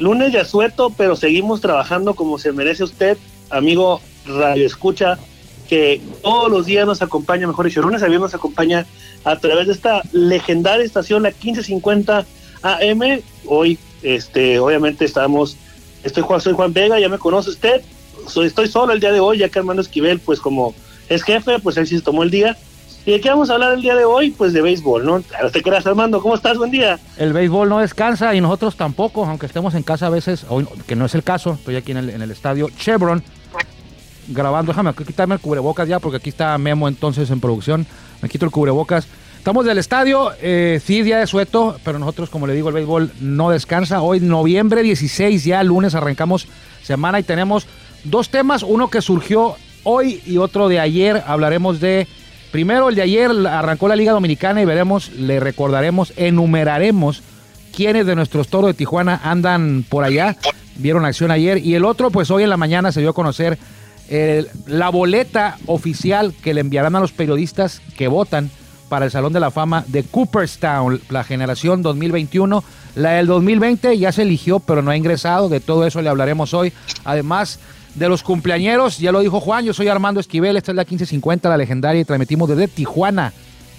lunes de asueto, pero seguimos trabajando como se merece usted, amigo Radio Escucha, que todos los días nos acompaña, mejor dicho, lunes a viernes nos acompaña a través de esta legendaria estación, la 1550 AM. Hoy, este, obviamente estamos, estoy Juan, soy Juan Vega, ya me conoce usted, soy, estoy solo el día de hoy, ya que Armando Esquivel, pues como es jefe, pues él sí se tomó el día. ¿Y de qué vamos a hablar el día de hoy? Pues de béisbol, ¿no? te creas, Armando, ¿cómo estás? Buen día. El béisbol no descansa y nosotros tampoco, aunque estemos en casa a veces, hoy, que no es el caso, estoy aquí en el, en el estadio Chevron grabando. Déjame quitarme el cubrebocas ya, porque aquí está Memo entonces en producción. Me quito el cubrebocas. Estamos del estadio, eh, sí, día de sueto, pero nosotros, como le digo, el béisbol no descansa. Hoy, noviembre 16, ya lunes arrancamos semana y tenemos dos temas, uno que surgió hoy y otro de ayer. Hablaremos de, primero el de ayer, arrancó la Liga Dominicana y veremos, le recordaremos, enumeraremos quiénes de nuestros toros de Tijuana andan por allá, vieron acción ayer. Y el otro, pues hoy en la mañana se dio a conocer la boleta oficial que le enviarán a los periodistas que votan para el Salón de la Fama de Cooperstown, la generación 2021. La del 2020 ya se eligió, pero no ha ingresado. De todo eso le hablaremos hoy. Además de los cumpleañeros, ya lo dijo Juan, yo soy Armando Esquivel, esta es la 1550, la legendaria, y transmitimos desde Tijuana,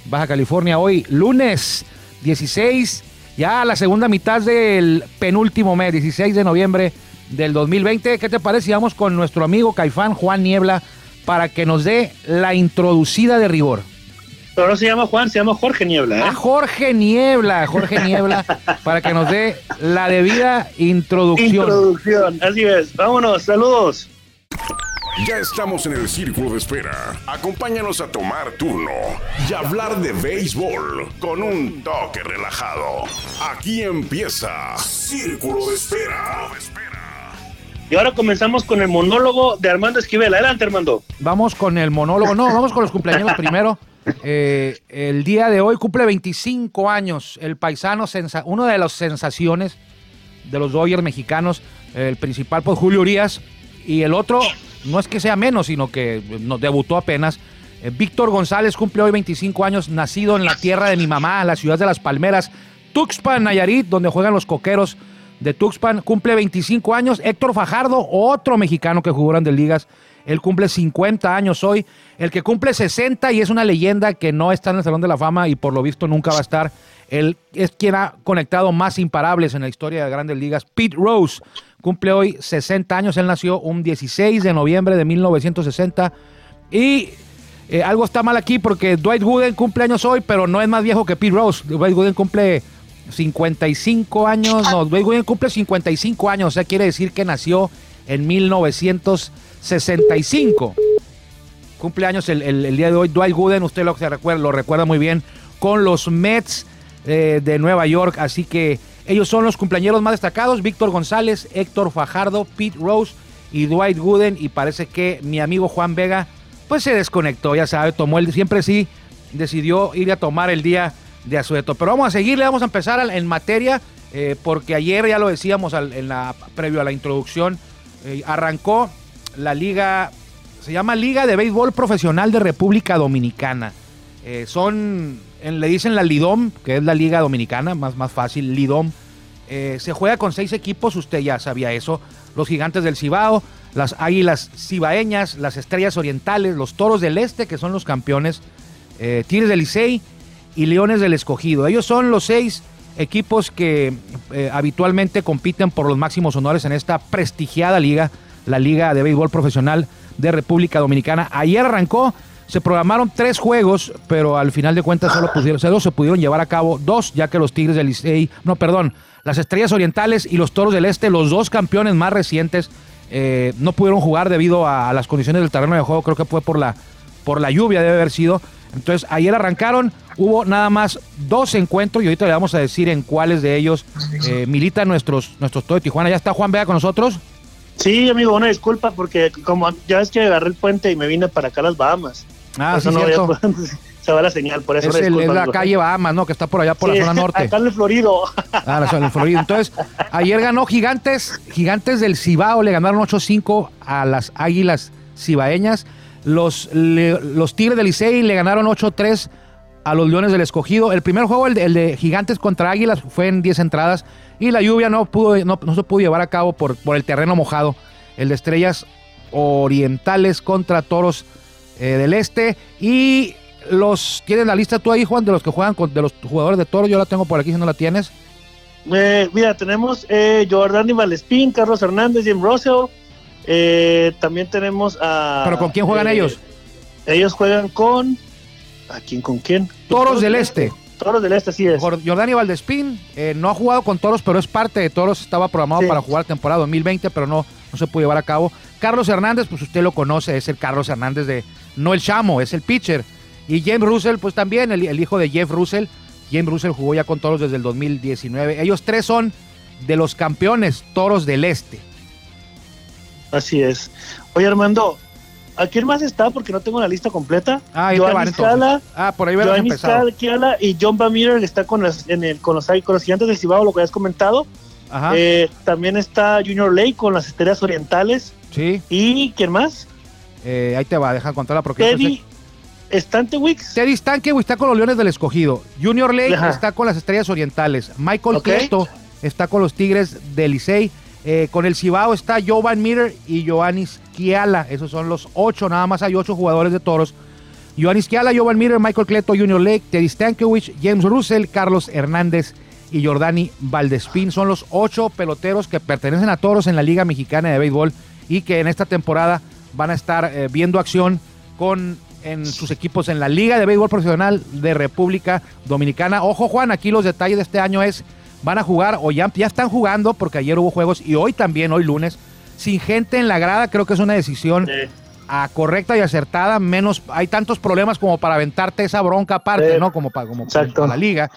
Baja California, hoy lunes 16, ya la segunda mitad del penúltimo mes, 16 de noviembre del 2020. ¿Qué te parece? Vamos con nuestro amigo Caifán Juan Niebla para que nos dé la introducida de rigor. Pero no se llama Juan, se llama Jorge Niebla. ¿eh? Ah, Jorge Niebla, Jorge Niebla, para que nos dé la debida introducción. Introducción, así es. Vámonos, saludos. Ya estamos en el círculo de espera. Acompáñanos a tomar turno y hablar de béisbol con un toque relajado. Aquí empieza Círculo de Espera. Y ahora comenzamos con el monólogo de Armando Esquivel. Adelante, Armando. Vamos con el monólogo. No, vamos con los cumpleaños primero. Eh, el día de hoy cumple 25 años el paisano, uno de las sensaciones de los Dodgers mexicanos, el principal por Julio Urias, y el otro no es que sea menos, sino que nos debutó apenas. Eh, Víctor González cumple hoy 25 años, nacido en la tierra de mi mamá, la ciudad de Las Palmeras, Tuxpan, Nayarit, donde juegan los coqueros de Tuxpan, cumple 25 años. Héctor Fajardo, otro mexicano que jugó de Ligas, él cumple 50 años hoy. El que cumple 60 y es una leyenda que no está en el Salón de la Fama y por lo visto nunca va a estar. Él es quien ha conectado más imparables en la historia de Grandes Ligas. Pete Rose cumple hoy 60 años. Él nació un 16 de noviembre de 1960. Y eh, algo está mal aquí porque Dwight Gooden cumple años hoy, pero no es más viejo que Pete Rose. Dwight Gooden cumple 55 años, no, Dwight cumple 55 años, o sea, quiere decir que nació en 1965. Cumpleaños el, el, día de hoy. Dwight Gooden, usted lo, recuerda, lo recuerda muy bien, con los Mets eh, de Nueva York. Así que ellos son los cumpleaños más destacados. Víctor González, Héctor Fajardo, Pete Rose y Dwight Gooden. Y parece que mi amigo Juan Vega, pues se desconectó, ya sabe, tomó el, siempre sí, decidió ir a tomar el día de Azueto. Pero vamos a seguirle, vamos a empezar en materia, eh, porque ayer ya lo decíamos en la, previo a la introducción, eh, arrancó la liga, se llama Liga de Béisbol Profesional de República Dominicana. Eh, son, le dicen la Lidom, que es la Liga Dominicana, más, más fácil, Lidom. se juega con seis equipos, usted ya sabía eso. Los Gigantes del Cibao, las Águilas Cibaeñas, las Estrellas Orientales, los Toros del Este, que son los campeones, Tigres del Licey y Leones del Escogido. Ellos son los seis equipos que eh, habitualmente compiten por los máximos honores en esta prestigiada liga, la Liga de Béisbol Profesional de República Dominicana. Ayer arrancó, se programaron tres juegos, pero al final de cuentas solo, solo se pudieron llevar a cabo dos, ya que los Tigres del Licey, no, perdón, las Estrellas Orientales y los Toros del Este, los dos campeones más recientes, eh, no pudieron jugar debido a, las condiciones del terreno de juego, creo que fue por la, por la lluvia, debe haber sido. Entonces, ayer arrancaron, hubo nada más dos encuentros y ahorita le vamos a decir en cuáles de ellos eh, militan nuestros, nuestros de Tijuana. ¿Ya está Juan Vega con nosotros? Sí, amigo, una disculpa porque como ya ves que agarré el puente y me vine para acá a las Bahamas. Ah, sí, cierto. se va la señal, por eso es, el, la calle Bahamas, ¿no? Que está por allá por la zona norte. Acá en el Florido. Ah, en el Florido. Entonces, ayer ganó Gigantes, Gigantes del Cibao, le ganaron 8-5 a las Águilas Cibaeñas. Los, los Tigres del Licey le ganaron 8-3 a los Leones del Escogido. El primer juego, el de, el de Gigantes contra Águilas, fue en 10 entradas y la lluvia no, pudo, no, no se pudo llevar a cabo por, por, el terreno mojado. El de Estrellas Orientales contra Toros eh, del Este. Y los tienes la lista tú ahí, Juan, de los que juegan con de los jugadores de Toros. Yo la tengo por aquí si no la tienes. Eh, mira, tenemos eh, Jordani Valespín, Carlos Hernández, Jim Russell. Eh, también tenemos a. ¿Pero con quién juegan eh, ellos? Ellos juegan con. ¿A quién con quién? Toros del Este. Toros del Este, sí es. Jor- Jordani Valdespín eh, no ha jugado con Toros, pero es parte de Toros. Estaba programado Sí. para jugar temporada 2020, pero no, no se pudo llevar a cabo. Carlos Hernández, pues usted lo conoce, es el Carlos Hernández de. No el Chamo, es el pitcher. Y James Russell, pues también, el, el hijo de Jeff Russell. James Russell jugó ya con Toros desde el 2019. Ellos tres son de los campeones Toros del Este. Así es. Oye, Armando, ¿a quién más está? Porque no tengo la lista completa. Ah, ahí te van Joanis entonces. Cala, Ah, por ahí Joanis empezado. Cala y John Bamir que está con, las, en el, con, los, con los gigantes del Cibao, lo que has comentado. Ajá, Eh, también está Junior Lake con las estrellas orientales. sí. ¿Y quién más? eh, ahí te va, deja contarla porque... Teddy Stantewicz. Teddy Stankiewicz está con los Leones del Escogido. Junior Lake Ajá. está con las Estrellas Orientales. Michael Ok. Cleto está con los Tigres del Licey. Eh, con el Cibao está Jovan Miller y Joannis Kiala. Esos son los ocho, nada más hay ocho jugadores de toros. Joannis Kiala, Jovan Miller, Michael Cleto, Junior Lake, Teddy Stankiewicz, James Russell, Carlos Hernández y Jordani Valdespín. Son los ocho peloteros que pertenecen a toros en la Liga Mexicana de Béisbol y que en esta temporada van a estar eh, viendo acción con en sus equipos en la Liga de Béisbol Profesional de República Dominicana. Ojo Juan, aquí los detalles de este año es, van a jugar o ya, ya están jugando porque ayer hubo juegos y hoy también, hoy lunes, sin gente en la grada, creo que es una decisión correcta y acertada, menos hay tantos problemas como para aventarte esa bronca aparte, Sí. ¿no? Como para, como para la liga.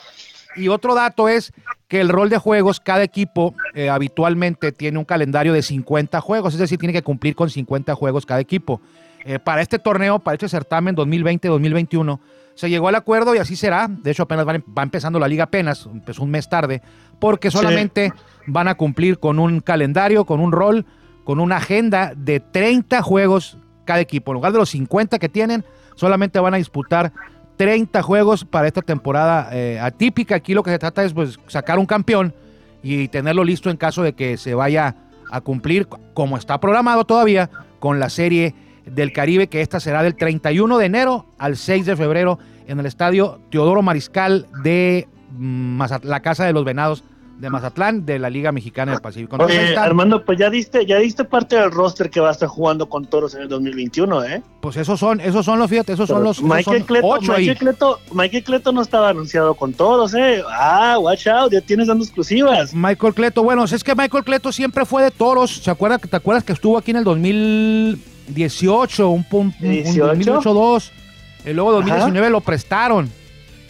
Y otro dato es que el rol de juegos, cada equipo eh, habitualmente tiene un calendario de 50 juegos, es decir, tiene que cumplir con 50 juegos cada equipo. Eh, para este torneo, para este certamen 2020-2021, se llegó al acuerdo y así será. De hecho, apenas va empezando la liga, apenas, empezó un mes tarde, porque Sí. solamente van a cumplir con un calendario, con un rol, con una agenda de 30 juegos cada equipo. En lugar de los 50 que tienen, solamente van a disputar 30 juegos para esta temporada eh, atípica. Aquí lo que se trata es pues, sacar un campeón y tenerlo listo en caso de que se vaya a cumplir, como está programado todavía, con la serie del Caribe, que esta será del 31 de enero al 6 de febrero en el estadio Teodoro Mariscal de mm, la Casa de los Venados de Mazatlán de la Liga Mexicana del Pacífico. Armando, pues ya diste, ya diste parte del roster que va a estar jugando con Toros en el 2021, ¿eh? Pues esos son, esos son los, fíjate, esos son los Michael son Cleto, Michael, Cleto, Michael Cleto no estaba anunciado con Toros, ¿eh? Ah, watch out, ya tienes dando exclusivas. Michael Cleto, bueno, es que Michael Cleto siempre fue de Toros, ¿se acuerda, ¿te acuerdas que estuvo aquí en el 2000 18, un, punto 2008-2. Y luego 2019 lo prestaron.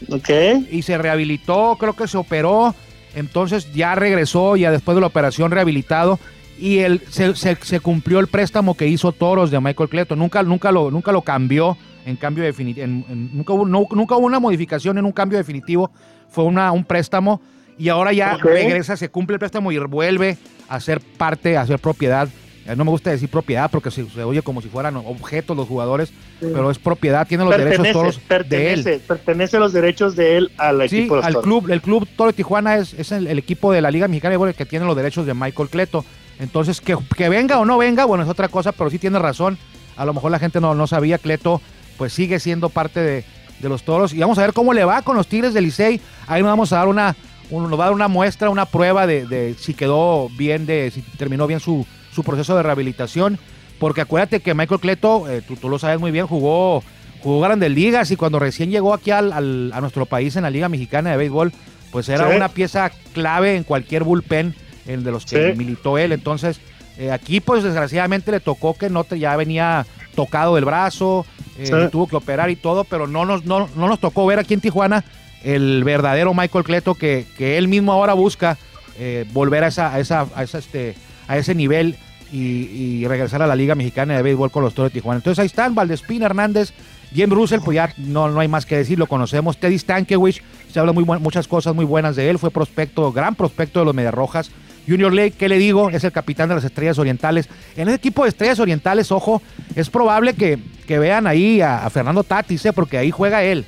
Ok. Y se rehabilitó, creo que se operó. Entonces ya regresó, ya después de la operación rehabilitado. Y se, se, cumplió el préstamo que hizo Toros de Michael Cleto. Nunca, nunca, lo, nunca lo cambió en cambio definitivo. nunca, hubo, no, nunca hubo una modificación en un cambio definitivo. Fue una, un préstamo. Y ahora ya regresa, se cumple el préstamo y vuelve a ser parte, a ser propiedad eh, No me gusta decir propiedad porque se, se oye como si fueran objetos los jugadores, pero es propiedad, tiene los derechos toros de él. pertenece, pertenece los derechos de él al Sí, equipo de los al Toros. club, el club Toro de Tijuana es, es el, el equipo de la Liga Mexicana de que tiene los derechos de Michael Cleto. Entonces, que, que venga o no venga, bueno, es otra cosa, pero sí tiene razón. A lo mejor la gente no, no sabía, Cleto pues sigue siendo parte de, de los toros. Y vamos a ver cómo le va con los Tigres del Licey. Ahí nos vamos a dar una, un- nos va a dar una muestra, una prueba de, de si quedó bien, de si terminó bien su, su proceso de rehabilitación. Porque acuérdate que Michael Cleto, eh, tú, tú lo sabes muy bien, jugó, jugó grandes ligas y cuando recién llegó aquí al- al- a nuestro país en la Liga Mexicana de Béisbol, pues era Sí. una pieza clave en cualquier bullpen el de los que Sí. militó él. Entonces, eh, aquí pues desgraciadamente le tocó que no te, ya venía tocado del brazo, eh, Sí. tuvo que operar y todo, pero no nos, no, no nos tocó ver aquí en Tijuana el verdadero Michael Cleto que, que él mismo ahora busca eh, volver a, esa, a, esa, a, esa, este, a ese nivel y, y regresar a la Liga Mexicana de Béisbol con los Toros de Tijuana. Entonces ahí están, Valdespín, Hernández, Jim Russell, pues ya no, no hay más que decir, lo conocemos. Teddy Stankiewicz, se habla muy muchas cosas muy buenas de él, fue prospecto, gran prospecto de los Mediarrojas. Junior Lake, ¿qué le digo? Es el capitán de las Estrellas Orientales. En ese equipo de Estrellas Orientales, ojo, es probable que, que vean ahí a, a Fernando Tatis, ¿eh? porque ahí juega él.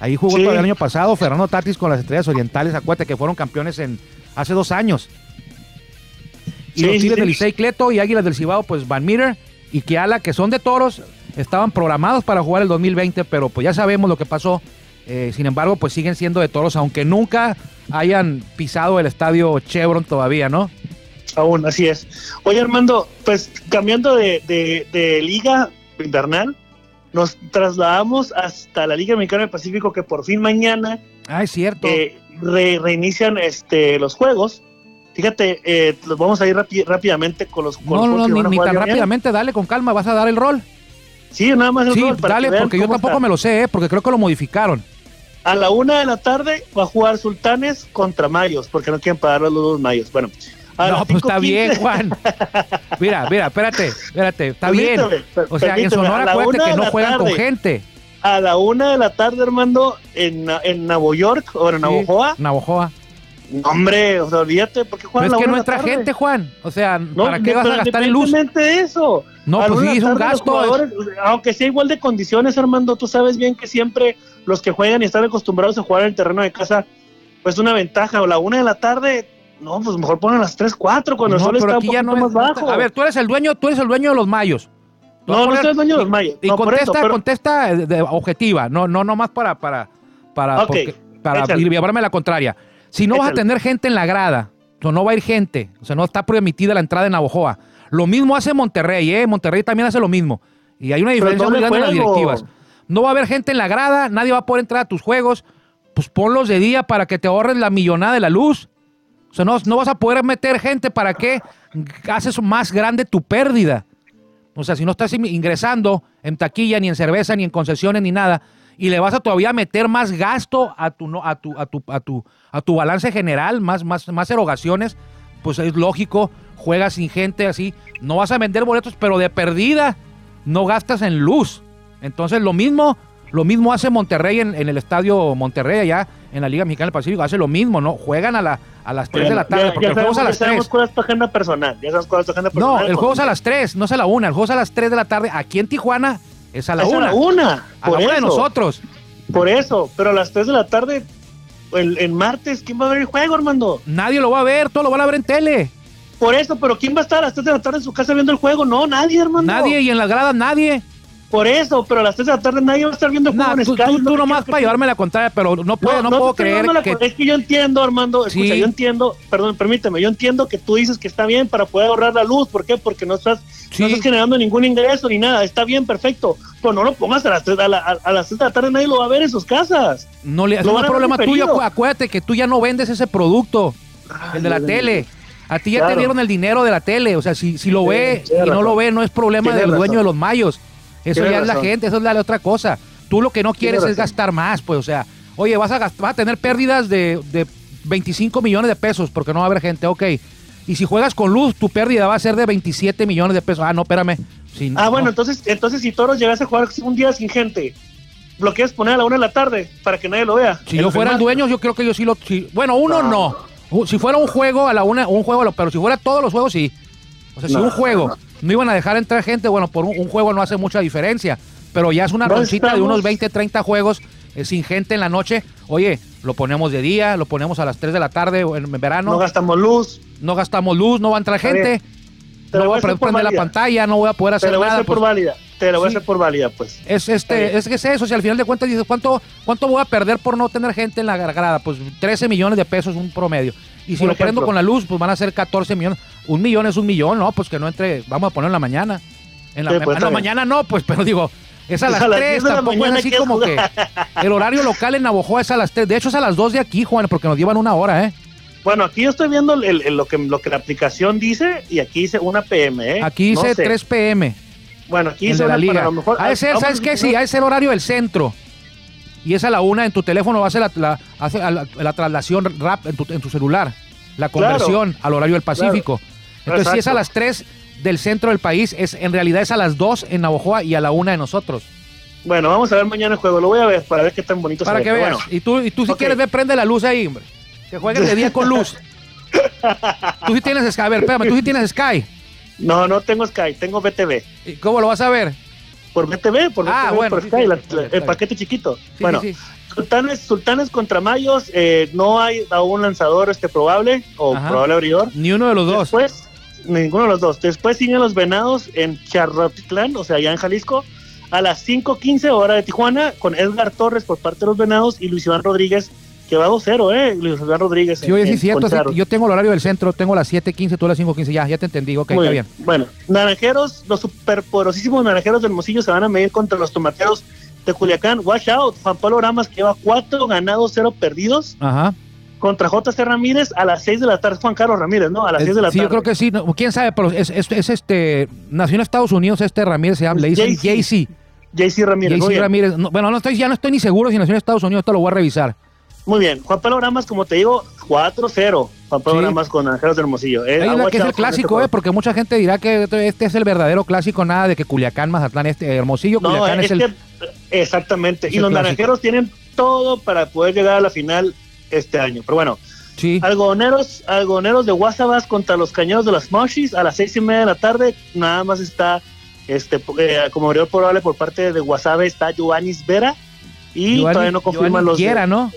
Ahí jugó Sí. todo el año pasado Fernando Tatis con las Estrellas Orientales. Acuérdate que fueron campeones en hace dos años. Y los Tigres del Licey Cleto y Águilas del Cibao, pues Van Meter y Kiala, que son de toros, estaban programados para jugar el 2020, pero pues ya sabemos lo que pasó. Eh, sin embargo, pues siguen siendo de toros, aunque nunca hayan pisado el estadio Chevron todavía, ¿no? Aún, así es. Oye, Armando, pues cambiando de, de- de liga invernal, nos trasladamos hasta la Liga Mexicana del Pacífico, que por fin mañana Ah, es cierto. eh, re- reinician este, los juegos. Fíjate, eh, los vamos a ir rápidamente con los, con no, los no, que ni, tan rápidamente, dale con calma, vas a dar el rol. Sí, nada más el Sí, rol, para dale, porque yo tampoco está. me lo sé, ¿eh? porque creo que lo modificaron. A la una de la tarde va a jugar Sultanes contra Mayos, porque no quieren pagar los dos Mayos. Bueno, a No, pues está 5:15 bien, Juan. Mira, mira, espérate, espérate, está bien. O sea, en Sonora acuérdate que no juegan con gente. A la una de la tarde, Armando, en, en Nuevo York o en Sí, Navojoa. Navojoa. No, Hombre, o sea, olvídate, ¿por qué Pero juegan es que no entra tarde? gente, Juan. O sea, No, ¿para qué vas a gastar en luz? de eso. No, A pues sí, es un gasto. aunque sea igual de condiciones, Armando, tú sabes bien que siempre los que juegan y están acostumbrados a jugar en el terreno de casa, pues una ventaja. O la una de la tarde, no, pues mejor ponen las tres, cuatro, cuando No, el sol está un poquito no más es- bajo. A ver, tú eres el dueño, tú eres el dueño de los mayos. A no, no soy el dueño de los mayos. Y no, contesta, eso, pero- contesta de- de- objetiva, no, no, no más para, para, para, Ok, porque- para ir- llevarme la contraria. Si no vas a tener gente en la grada, o no va a ir gente, o sea, no está permitida la entrada en Navojoa. Lo mismo hace Monterrey, ¿eh? Monterrey también hace lo mismo. Y hay una diferencia muy grande en las directivas. No va a haber gente en la grada, nadie va a poder entrar a tus juegos. Pues ponlos de día para que te ahorres la millonada de la luz. O sea, no, no vas a poder meter gente para que haces más grande tu pérdida. O sea, si no estás in- ingresando en taquilla, ni en cerveza, ni en concesiones, ni nada, y le vas a todavía meter más gasto a tu, no- a tu, a tu, a tu, a tu balance general, más, más, más erogaciones, pues es lógico, juegas sin gente así, no vas a vender boletos, pero de perdida no gastas en luz. Entonces lo mismo, lo mismo hace Monterrey en, en el estadio Monterrey allá en la Liga Mexicana del Pacífico, hace lo mismo, ¿no? Juegan a, la, a las 3 de la tarde, Ya- porque ya el juego es a las ya sabemos 3. cuál es tu agenda personal. Ya sabes cuál es tu agenda No, personal. el juego es a las 3, no es a la 1. El juego es a las 3 de la tarde. Aquí en Tijuana es a la Es 1. a la una. A la por 1 de eso, nosotros. Por eso, pero a las 3 de la tarde, el, en martes, ¿quién va a ver el juego, Armando? Nadie lo va a ver, todo lo van a ver en tele. Por eso, pero ¿quién va a estar a las 3 de la tarde en su casa viendo el juego? No, nadie, Armando. Nadie y en las gradas nadie. Por eso, pero a las 3 de la tarde nadie va a estar viendo Nah, tú, Sky. tú- es tú nomás para llevarme la contraria, pero no puedo, no, puedo creer la que... Es que yo entiendo, Armando, escucha, Sí. yo entiendo, perdón, permíteme, yo entiendo que tú dices que está bien para poder ahorrar la luz, ¿por qué? Porque no estás, Sí. no estás generando ningún ingreso ni nada, está bien, perfecto, pero no lo pongas a las 3, a, la- a- a las 3 de la tarde, nadie lo va a ver en sus casas. No le, es un a ver problema tuyo. Acuérdate que tú ya no vendes ese producto, el de la tele. A ti ya te dieron el dinero de la tele. O sea, si, si lo Sí, ve y no lo ve, no es problema del razón. dueño de los mayos. Eso Tienes ya es la gente, eso es la otra cosa. Tú lo que no quieres es razón. gastar más, pues, o sea, oye, vas a, gast- vas a tener pérdidas de, de 25 millones de pesos porque no va a haber gente, ok. Y si juegas con luz, tu pérdida va a ser de 27 millones de pesos. Ah, no, espérame. Ah, no. bueno, entonces, entonces si Toros llegase a jugar un día sin gente, ¿lo quieres poner a la 1 de la tarde para que nadie lo vea? Si yo fuera el dueño, yo creo que yo sí lo. sí- bueno, uno no. Si fuera un juego a la una, un juego, a la- pero si fuera todos los juegos, sí. O sea, si un juego no. iban a dejar entrar gente, bueno, por un, un juego no hace mucha diferencia. Pero ya es una No roncita de estamos- unos 20, 30 juegos eh, sin gente en la noche. Oye, lo ponemos de día, lo ponemos a las 3 de la tarde o en verano. No No, gastamos luz. gastamos luz, no va a entrar gente. No voy a poder prender la pantalla, no voy a poder hacer lo voy a nada. hacer por pues, válida. Te lo voy sí. a hacer por válida, pues. es este, es que es eso, si al final de cuentas dices, ¿cuánto, ¿cuánto voy a perder por no tener gente en la grada? Pues 13 millones de pesos un promedio. Y si Por lo prendo con la luz, pues van a ser 14 millones. Un millón es un millón, ¿no? Pues que no entre, vamos a ponerlo en la mañana. En la, Sí, pues, ah, no, mañana no, pues, pero digo, es a las a las 3, 10 de la tampoco es así que como que el horario local en Navojoa es a las 3. De hecho, es a las 2 de aquí, Juan, porque nos llevan una hora, ¿eh? Bueno, aquí yo estoy viendo el- el- lo, que, lo que la aplicación dice y aquí dice una PM, ¿eh? Aquí No dice sé. 3 pm. Bueno, aquí el de la liga. a lo mejor... De ser, vamos ¿sabes a qué? Sí, ha de ser horario del centro. Y es a la una en tu teléfono, hace la, la- hace la, la traslación rap en tu, en tu celular. La conversión al horario del Pacífico. Entonces, si es a las 3 del centro del país, es en realidad es a las 2 en Navojoa y a la una de nosotros. Bueno, vamos a ver mañana el juego. Lo voy a ver para ver qué tan bonito Para se que ve. veas. Bueno, Y tú, y tú si quieres ver, prende la luz ahí, hombre. Que jueguen de día con luz. tú sí tienes Sky. A ver, espérame, tú sí tienes Sky. No, no tengo Sky, tengo BTV. ¿Y ¿Cómo lo vas a ver? Por BTV, por Ah, BTV, bueno, por sí, Sky, sí, la- el paquete chiquito. Bueno. Sultanes, Sultanes contra Mayos, eh, no hay aún lanzador este probable o Ajá. probable abridor. Ni uno de los dos. Después, ninguno de los dos. Después siguen los Venados en Charrotitlán, o sea, allá en Jalisco, a las 5:15 hora de Tijuana, con Edgar Torres por parte de los Venados y Luis Iván Rodríguez, que va 2-0, ¿eh? Luis Rodríguez. Sí, oye, sí, cierto. sí, yo tengo el horario del centro, tengo las 7.15, tú las 5.15. Ya, ya te entendí. Ok, Muy está bien. Bueno, Naranjeros, los superpoderosísimos Naranjeros del Mocillo se van a medir contra los Tomateros de Culiacán. Watch out, Juan Pablo Ramas que lleva cuatro ganados, cero perdidos Ajá. contra JC Ramírez a las 6 de la tarde. Juan Carlos Ramírez, ¿no? A las 6 de la sí, tarde. yo creo que sí. no, quién sabe, pero es, es- es este. Nació en Estados Unidos este Ramírez, se llama. Le dicen. Jay-Z. JC Ramírez. bien. Ramírez. No, bueno, no estoy, ya no estoy ni seguro si nació en Estados Unidos, esto lo voy a revisar. Muy bien. Juan Pablo Ramas, como te digo, 4-0. Juan Pablo Sí. Ramas con Naranjeros del Hermosillo. Eh, es watch que es el clásico, este eh, porque mucha gente dirá que este es el verdadero clásico, nada de que Culiacán, Mazatlán, este Hermosillo, No, Culiacán es, es el. que- exactamente. es Y los clásico. Naranjeros tienen todo para poder llegar a la final este año. Pero bueno, Sí. Algodoneros, algodoneros de Guasabas contra los cañeros de las Moshis a las seis y media de la tarde. Nada más está este eh, como abridor probable por parte de Guasave está Giovannis Vera y Giovanni- todavía no confirman Giovanni los de- Guerra, ¿no?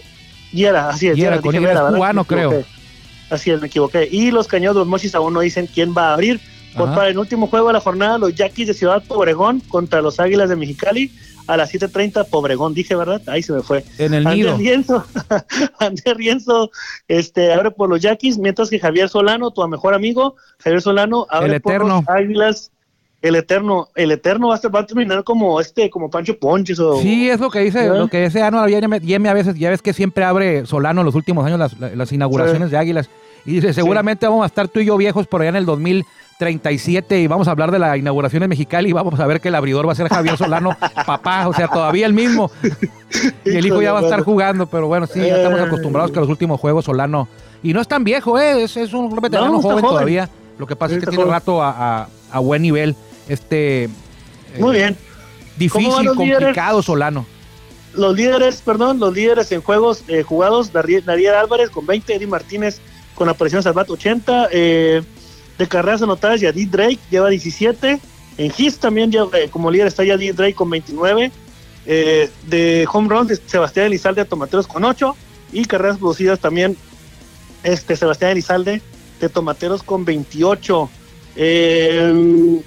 Yera, así es. Yera, Yera, con dije cubano, creo. Así es, me equivoqué. Y los cañeros de los Mochis aún no dicen quién va a abrir. Por para el último juego de la jornada, los Yaquis de Ciudad Pobregón contra los Águilas de Mexicali a las 7.30. Pobregón, dije, ¿verdad? Ahí se me fue. En el Andrés nido. Rienzo, Andrés Rienzo este, abre por los Yaquis, mientras que Javier Solano, tu mejor amigo, Javier Solano, abre por los Águilas. El Eterno, el Eterno va a, ser- va a terminar como este, como Pancho Ponches o Sí, es lo que dice, ¿Eh? lo que dice Ano Yeme, a veces, ya ves que siempre abre Solano en los últimos años las, las inauguraciones de Águilas. Y dice, seguramente vamos a estar tú y yo viejos por allá en el 2037 y vamos a hablar de la inauguración en Mexicali y vamos a ver que el abridor va a ser Javier Solano, papá, o sea, todavía el mismo. Y el hijo ya va a estar jugando, pero bueno, sí, ya estamos Eh. acostumbrados que los últimos juegos Solano, y no es tan viejo, ¿eh? es, es un veterano No, joven, joven. todavía. Lo que pasa es que tiene rato a, a- a buen nivel, este... eh, Muy bien. ¿Cómo van Difícil, líderes? complicado Solano. Los líderes, perdón, los líderes en juegos eh, jugados, Dari- Dariel Álvarez con 20, Eddie Martínez con apariciones al bat 80, eh, de carreras anotadas, Yadid Drake lleva 17, en Hits también lleva, como líder está Yadid Drake con 29, eh, de home runs, Sebastián Elizalde a Tomateros con 8, y carreras producidas también, este Sebastián Elizalde de Tomateros con 28. Eh,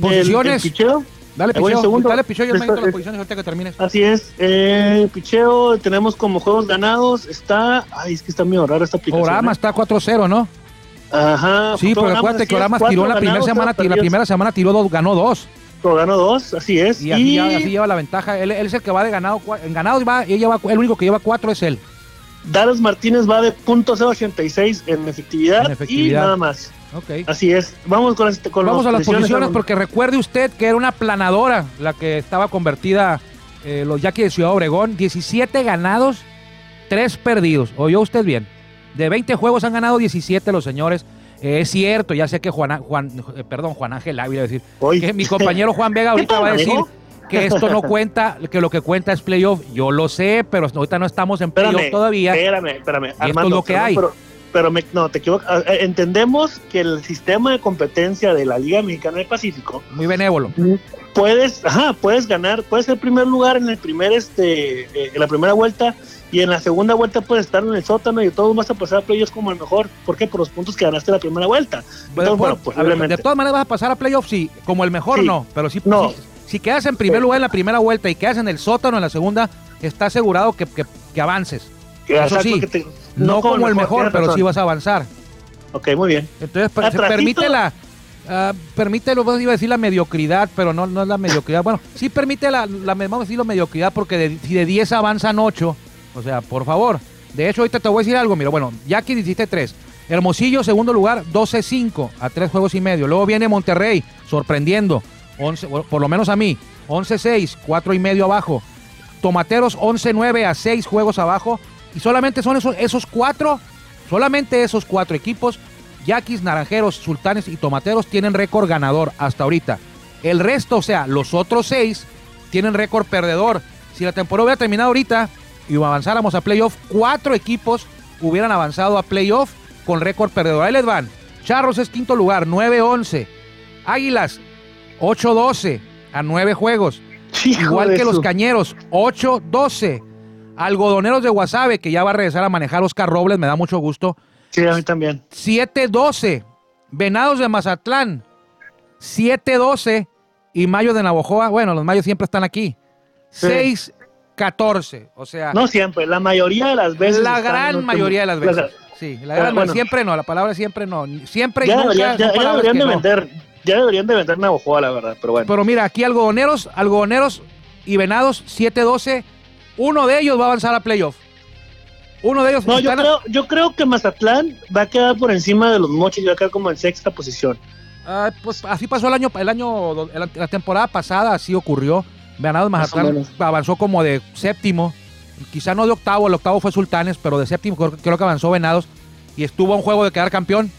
Posiciones. el- el picheo, Dale, picheo. segundo. Dale, picheo. Yo me Esto- meto las es- posiciones ahorita que termines. Así es. Eh, picheo, tenemos como juegos ganados. Está. Ay, es que está medio rara esta aplicación. Orama ¿eh? está 4-0 ¿no? Ajá. Sí, pero acuérdate que cuatro tiró la primera semana, la primera semana tiró dos, ganó dos. Pero ganó dos, así es. Y así, lleva la ventaja. Él, él es el que va de ganado. En ganados va, él lleva, el único que lleva cuatro es él. Dallas Martínez va de .086 en efectividad, En efectividad. y nada más. Ok. Así es. Vamos con, este, con Vamos a las posiciones porque recuerde usted que era una planadora la que estaba convertida eh, los Yaquis de Ciudad Obregón. 17 ganados, 3 perdidos. ¿Oyó usted bien? De 20 juegos han ganado 17 los señores. Eh, es cierto, ya sé que Juan, Juan eh, perdón, Juan Ángel Ávila, decir, Oy. que mi compañero Juan Vega ahorita va a decir amigo? Que esto no cuenta, que lo que cuenta es playoff. Yo lo sé, pero ahorita no estamos en playoff Espérame, todavía. Espérame, espérame. es lo que hay. Pero, pero me- no, te equivocas. Entendemos que el sistema de competencia de la Liga Mexicana del Pacífico Muy benévolo. puedes, ajá, puedes ganar, puedes ser primer lugar en el primer, este, eh, en la primera vuelta y en la segunda vuelta puedes estar en el sótano y todos vas a pasar a playoffs como el mejor. ¿Por qué? Por los puntos que ganaste en la primera vuelta. Entonces, bueno, bueno, a ver, posiblemente. de todas maneras vas a pasar a playoffs, sí, como el mejor Sí. no, pero sí, No. sí, si quedas en primer Sí. lugar en la primera vuelta y quedas en el sótano en la segunda, está asegurado que, que- que avances. Que- eso sí, que te- No, como el mejor, pero razón. sí vas a avanzar. Ok, muy bien. Entonces, Atrasito. permite la, ah, permite, lo iba a decir la mediocridad, pero no, no es la mediocridad. Bueno, sí permite la, la vamos a decir la mediocridad, porque de- si de 10 avanzan 8, o sea, por favor. De hecho, ahorita te voy a decir algo, mira, bueno, Jackie 17-3. Hermosillo, segundo lugar, 12-5 a tres juegos y medio. Luego viene Monterrey, sorprendiendo, 11, bueno, por lo menos a mí, 11-6, cuatro y medio abajo. Tomateros 11-9 a 6 juegos abajo. Y solamente son esos, esos cuatro, solamente esos cuatro equipos, Yaquis, Naranjeros, Sultanes y Tomateros tienen récord ganador hasta ahorita. El resto, o sea, los otros seis, tienen récord perdedor. Si la temporada hubiera terminado ahorita y avanzáramos a playoff, cuatro equipos hubieran avanzado a playoff con récord perdedor. Ahí les van. Charros es quinto lugar, 9-11. Águilas, 8-12 a 9 juegos. Hijo Igual que los su- Cañeros, 8-12. Algodoneros de Guasave, que ya va a regresar a manejar Oscar Robles, me da mucho gusto. Sí, a mí también. 7-12. Venados de Mazatlán. 7-12. Y Mayo de Navojoa. Bueno, los Mayos siempre están aquí. Sí. 6-14. O sea, No siempre, la mayoría de las veces. la gran mayoría de las veces. Sí, la gran bueno. siempre no. La palabra siempre no. Siempre y Ya, nunca deberían- ya- ya palabras deberían de no. Ya deberían de vender Navajoa, la verdad, pero bueno. Pero mira, aquí algodoneros, algodoneros y venados 7-12. Uno de ellos va a avanzar a playoff. Uno de ellos No, yo creo, yo creo que Mazatlán va a quedar por encima de los mochis y va a quedar como en sexta posición. Ah, pues así pasó el año, el año, la, temporada pasada, así ocurrió. Venados Mazatlán avanzó como de séptimo, quizá no de octavo, el octavo fue Sultanes, pero de séptimo creo, creo que avanzó Venados y estuvo a un juego de quedar campeón.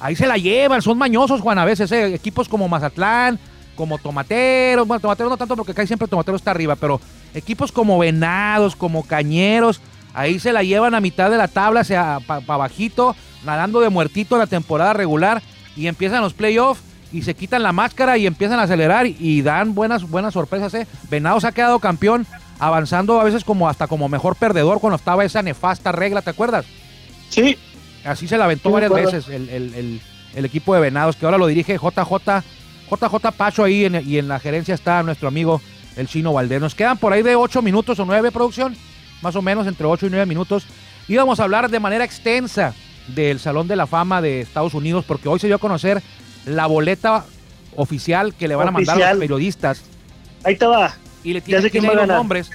Ahí se la llevan, son mañosos, Juan, a veces, eh, equipos como Mazatlán, como Tomateros, bueno, Tomateros no tanto porque casi siempre Tomateros está arriba, pero equipos como Venados, como Cañeros, ahí se la llevan a mitad de la tabla, sea para bajito, nadando de muertito en la temporada regular y empiezan los playoffs y se quitan la máscara y empiezan a acelerar y dan buenas, buenas sorpresas. ¿eh? Venados ha quedado campeón, avanzando a veces como hasta como mejor perdedor cuando estaba esa nefasta regla, ¿te acuerdas? Sí, Así se la aventó Sí, varias veces el, el- el- el equipo de Venados, que ahora lo dirige JJ, JJ Pacho ahí en- y en la gerencia está nuestro amigo el Chino Valdés. Nos quedan por ahí de 8 minutos o 9 producción, más o menos entre 8 y 9 minutos. Íbamos a hablar de manera extensa del Salón de la Fama de Estados Unidos, porque hoy se dio a conocer la boleta oficial que le van a mandar a los periodistas ahí te va. y le tienen que los nombres.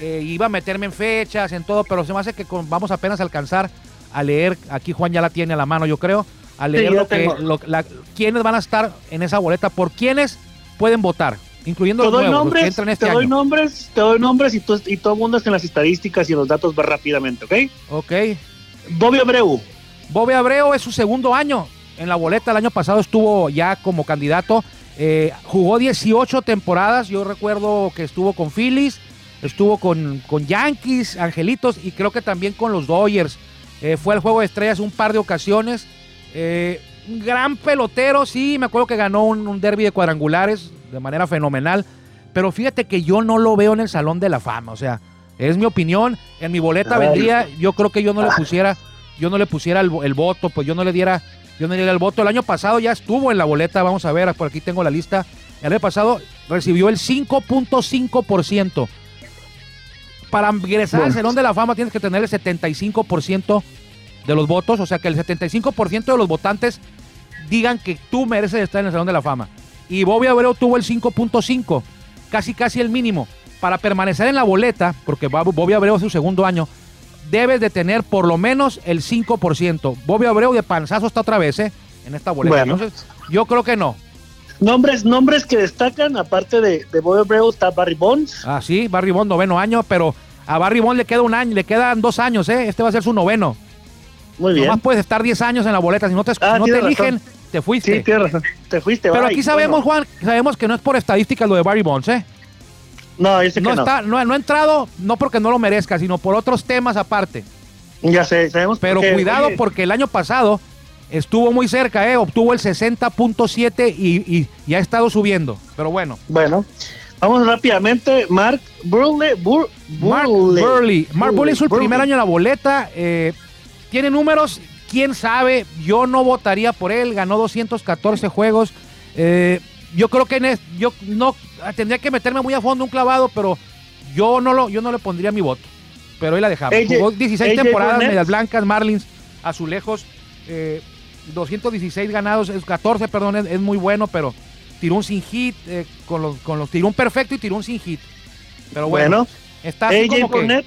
Eh, iba a meterme en fechas, en todo, pero se me hace que con- vamos apenas a alcanzar a leer. Aquí Juan ya la tiene a la mano, yo creo. A leer lo que, lo- la- quiénes van a estar en esa boleta, por quiénes pueden votar, incluyendo Te los doy nuevos, los que nombres, entran te este doy año. nombres, te doy nombres y, tú- y todo el mundo está en las estadísticas y en los datos va rápidamente, ¿ok? Ok. Bobby Abreu, Bobby Abreu es su segundo año en la boleta. El año pasado estuvo ya como candidato. Eh, jugó 18 temporadas. Yo recuerdo que estuvo con Phillies, estuvo con, con Yankees, Angelitos y creo que también con los Dodgers. Eh, fue al juego de estrellas un par de ocasiones. Eh, un gran pelotero, sí, me acuerdo que ganó un, un derby de cuadrangulares de manera fenomenal. Pero fíjate que yo no lo veo en el Salón de la Fama. O sea, es mi opinión. En mi boleta Ay. vendría, yo creo que yo no le pusiera, yo no le pusiera el, el voto, pues yo no le diera, yo no le diera el voto. El año pasado ya estuvo en la boleta, vamos a ver, por aquí tengo la lista. El año pasado recibió el 5.5%. Para ingresar al. Salón de la Fama tienes que tener el 75% de los votos, o sea que el 75% de los votantes digan que tú mereces estar en el Salón de la Fama. Y Bobby Abreu tuvo el 5.5, casi casi el mínimo. Para permanecer en la boleta, porque Bob- Bobby Abreu es su segundo año, debes de tener por lo menos el 5%. Bobby Abreu de panzazo está otra vez, ¿eh? En esta boleta. Bueno. Entonces, yo creo que no. Nombres, nombres que destacan, aparte de, de Bobby Abreu, está Barry Bonds. Ah, sí, Barry Bond, noveno año, pero a Barry Bond le queda un año, le quedan dos años, ¿eh? Este va a ser su noveno. Muy bien. Nomás puedes estar 10 años en la boleta. Si no te, Ah, no te eligen, razón. te fuiste. Sí, tienes razón. Te fuiste, pero bye. aquí sabemos, Bueno, Juan, sabemos que no es por estadísticas lo de Barry Bonds, ¿eh? No, sé No, que no. está, no, no ha entrado, no porque no lo merezca, sino por otros temas aparte. Ya sé, sabemos Pero porque, cuidado oye, porque el año pasado estuvo muy cerca, ¿eh? Obtuvo el 60.7 y, y, y ha estado subiendo. Pero bueno. Bueno, vamos rápidamente. Mark Burley. Bur, Mark Burley. Burley. Mark Burley es su Burley. primer año en la boleta. eh, tiene números, quién sabe. Yo no votaría por él. Ganó 214 juegos. eh, yo creo que en yo no tendría que meterme muy a fondo un clavado, pero yo no lo, yo no le pondría mi voto. Pero ahí la dejamos. Jugó 16 AJ temporadas, Burnett. medias blancas, Marlins, azulejos, eh, 216 ganados, es 14, perdón, es, es muy bueno, pero tiró un sin hit, eh, con los, con los tiró un perfecto y tiró un sin hit. Pero bueno, Bueno, está así AJ como que- Burnett.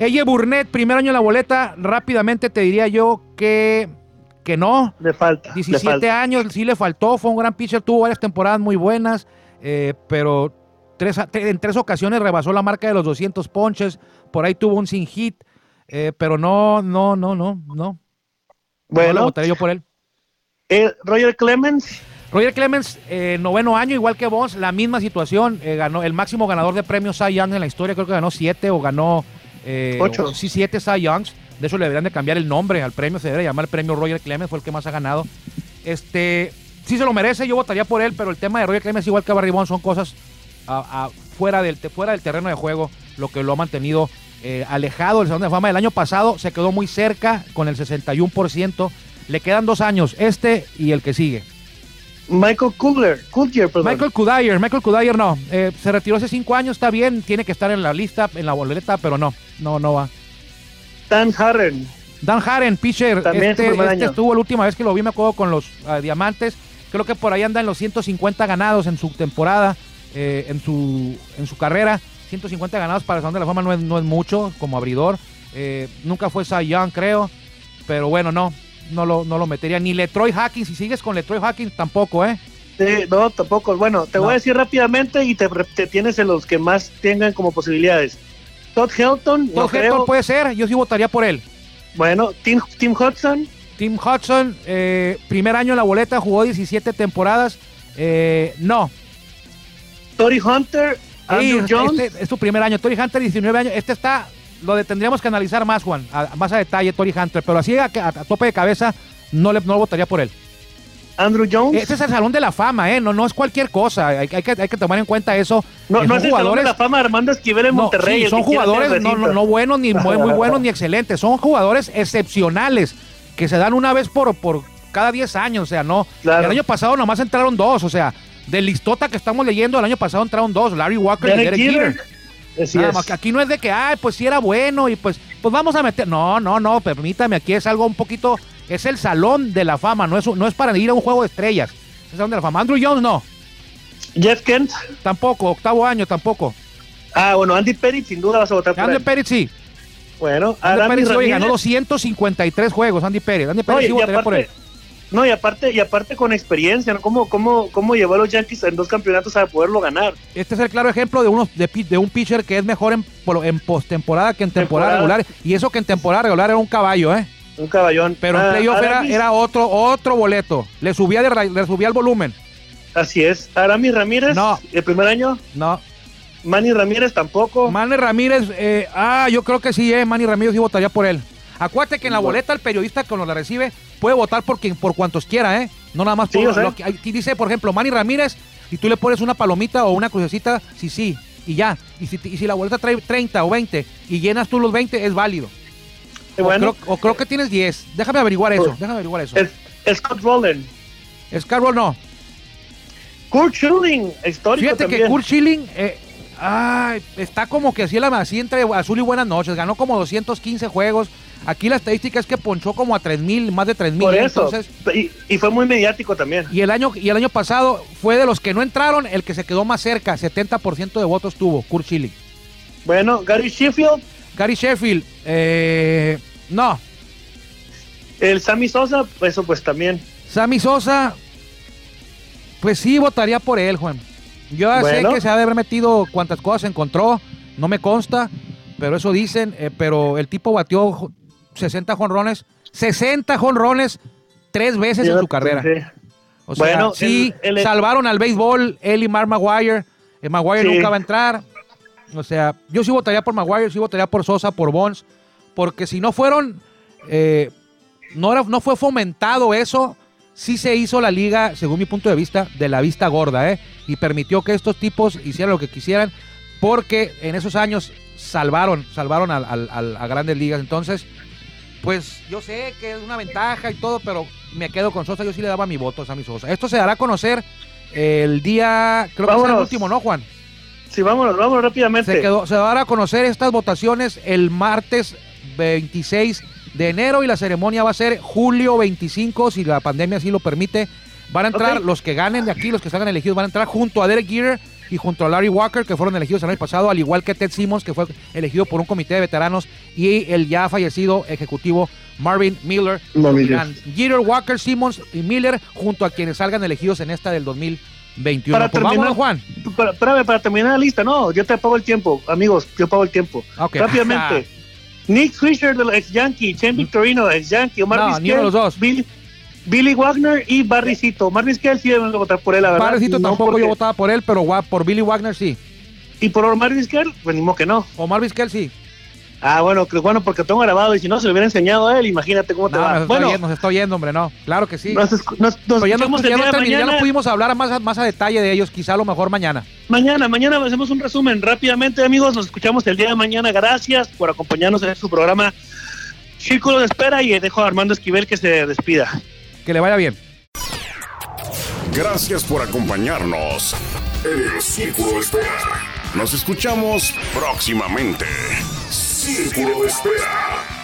AJ Burnett, primer año en la boleta, rápidamente te diría yo que, que no. Le falta. le 17 falta. años, sí le faltó, fue un gran pitcher, tuvo varias temporadas muy buenas, eh, pero tres, en tres ocasiones rebasó la marca de los 200 ponches, por ahí tuvo un sin hit, eh, pero no, no, no, no, no. No Bueno, votaré yo por él. eh, Roger Clemens. Roger Clemens, eh, noveno año, igual que vos, la misma situación, eh, ganó el máximo ganador de premios Cy Young en la historia, creo que ganó siete o ganó eh, Ocho. o- sí, siete Cy Youngs. De eso le deberían de cambiar el nombre al premio, se debería llamar el premio Roger Clemens, fue el que más ha ganado. Este, sí se lo merece, yo votaría por él, pero el tema de Roger Clemens, igual que Barry Bonds, son cosas a- a- fuera, del, fuera del terreno de juego. lo que lo ha mantenido eh, alejado del Salón de Fama. El año pasado se quedó muy cerca con el 61%. Le quedan dos años, este y el que sigue. Michael Kugler, perdón. Michael Kudayer, Michael Kudayer no. Eh, se retiró hace cinco años, está bien, tiene que estar en la lista, en la boleta, pero no, no, no va. Dan Harren, Dan Haren, pitcher, También este, este estuvo la última vez que lo vi, me acuerdo, con los ah, Diamantes. Creo que por ahí anda en los 150 ganados en su temporada, eh, en, su, en su carrera. 150 ganados para el Salón de la Fama no es, no es mucho como abridor. Eh, nunca fue Cy Young, creo. Pero bueno, no, no lo, no lo metería. Ni Letroy Hawkins, si sigues con Letroy Hawkins, tampoco, ¿eh? Sí, no, tampoco. Bueno, te No. voy a decir rápidamente y te, te tienes en los que más tengan como posibilidades. Todd Helton, no Todd creo. Helton puede ser, yo sí votaría por él. Bueno, Tim, Tim Hudson, Tim Hudson, eh, primer año en la boleta, jugó 17 temporadas. Eh, no, Tori Hunter, Andrew Sí, Jones. este es tu primer año. Tori Hunter, 19 años. Este está, lo de, tendríamos que analizar más, Juan, a- más a detalle, Tori Hunter. Pero así a, a- a tope de cabeza, no, le, no votaría por él. Andrew Jones. Este es el Salón de la Fama, ¿eh? No, no es cualquier cosa. Hay, hay que, hay que tomar en cuenta eso. no, que no es el Salón de la Fama Armando Esquivel en no, Monterrey. sí, son jugadores no, no, buenos, ni muy, muy buenos, ni excelentes. Son jugadores excepcionales que se dan una vez por, por cada 10 años. O sea, no. Claro. El año pasado nomás entraron dos. O sea, de listota que estamos leyendo, el año pasado entraron dos: Larry Walker y Derek Jeter. Nada es. más aquí no es de que, ay, pues sí era bueno y pues, pues vamos a meter. No, no, no, permítame, aquí es algo un poquito. Es el salón de la fama, no es, no es para ir a un juego de estrellas. Es el salón de la fama. Andrew Jones no, Jeff Kent. tampoco, octavo año tampoco. Ah, bueno, Andy Perry, sin duda vas a votar por Andy él. Pérez sí. Bueno, Andy Pérez oye, ganó Ramírez. 253 juegos, Andy Pérez. Andy Pérez sí votaría por él. No, y aparte, y aparte con experiencia, ¿no? ¿Cómo, cómo, cómo llevó a los Yankees en dos campeonatos a poderlo ganar? Este es el claro ejemplo de uno de, un pitcher que es mejor en, en postemporada que en temporada, Temporada. regular. Y eso que en temporada regular era un caballo, ¿eh? Un caballón. Pero en Ah, playoff era, otro, otro boleto. Le subía, de, le subía el volumen. Así es. Aramis Ramírez, No. el primer año. No, Manny Ramírez tampoco. Manny Ramírez, eh, ah, yo creo que sí, eh, Manny Ramírez sí votaría por él. Acuérdate que en la boleta el periodista cuando la recibe puede votar por quien, por cuantos quiera, ¿eh? No nada más por Sí, lo que aquí dice, por ejemplo, Manny Ramírez y tú le pones una palomita o una crucecita, sí, sí, y ya. Y si, y si la boleta trae 30 o 20 y llenas tú los 20, es válido. O, bueno, creo, o creo que tienes 10. Déjame averiguar eso, déjame averiguar eso. es- Scott Rowland. Scarborough no. Kurt Schilling, histórico Fíjate también. que Kurt Schilling eh, ay, está como que así, la- así entre azul y buenas noches. Ganó como 215 juegos. Aquí la estadística es que ponchó como a 3000, más de 3000. Por eso. Entonces, y, y fue muy mediático también. y el año y el año pasado fue de los que no entraron el que se quedó más cerca, 70% de votos tuvo Kurt Schilling. Bueno, Gary Sheffield, Gary Sheffield, eh, no. el Sammy Sosa, eso pues también. Sammy Sosa, pues sí votaría por él, Juan. Yo ya Bueno. sé que se ha de haber metido cuantas cosas encontró, no me consta, pero eso dicen. eh, pero el tipo batió 60 jonrones, 60 jonrones tres veces en su carrera. Sí. O sea, Bueno, sí, el- el- salvaron al béisbol, él y Mark Maguire. Eh, Maguire Sí. nunca va a entrar. O sea, yo sí votaría por Maguire, sí votaría por Sosa, por Bonds, porque si no fueron, eh, no, era, no fue fomentado eso, sí se hizo la liga, según mi punto de vista, de la vista gorda, ¿eh? Y permitió que estos tipos hicieran lo que quisieran, porque en esos años salvaron, salvaron al- al- al- a grandes ligas. Entonces, pues yo sé que es una ventaja y todo, pero me quedo con Sosa. Yo sí le daba mi voto a Sammy Sosa. Esto se dará a conocer el día, creo que es el Vámonos. último, ¿no, Juan? Sí, vámonos, vámonos rápidamente. Se, quedó, se dará a conocer estas votaciones el martes 26 de enero y la ceremonia va a ser julio 25, si la pandemia así lo permite. Van a entrar los que ganen de aquí, los que salgan elegidos, van a entrar junto a Derek Jeter y junto a Larry Walker, que fueron elegidos el año pasado, al igual que Ted Simmons, que fue elegido por un comité de veteranos, y el ya fallecido ejecutivo Marvin Miller. Jeter, Walker, Simmons y Miller, junto a quienes salgan elegidos en esta del 2021. Para pues terminar- vámonos, Juan. Para, espérame, para terminar la lista, no, yo te pago el tiempo, amigos, yo pago el tiempo. Ah, ok. Rápidamente. Nick Swisher, del ex Yankee, Chen Victorino, ex Yankee, Omar No, Vizquel, ni uno de los dos. Billy Wagner y. Omar Vizquel sí deben de votar por él, la verdad. Parecito No tampoco porque- yo votaba por él, pero por Billy Wagner sí. Y por Omar Vizquel, pues ni modo que no. Omar Vizquel sí. Ah, bueno, que bueno, porque tengo grabado y si no se lo hubiera enseñado a él, imagínate cómo te No, va. nos, bueno, nos está oyendo, hombre, no. Claro que sí. nos, nos- ya, no, ya, ya pudimos hablar más, más a detalle de ellos, quizá a lo mejor mañana. Mañana, mañana hacemos un resumen rápidamente, amigos. Nos escuchamos el día de mañana. Gracias por acompañarnos en su programa Círculo de Espera y dejo a Armando Esquivel que se despida. Que le vaya bien. Gracias por acompañarnos en el Círculo de Espera. Nos escuchamos próximamente. Círculo de Espera.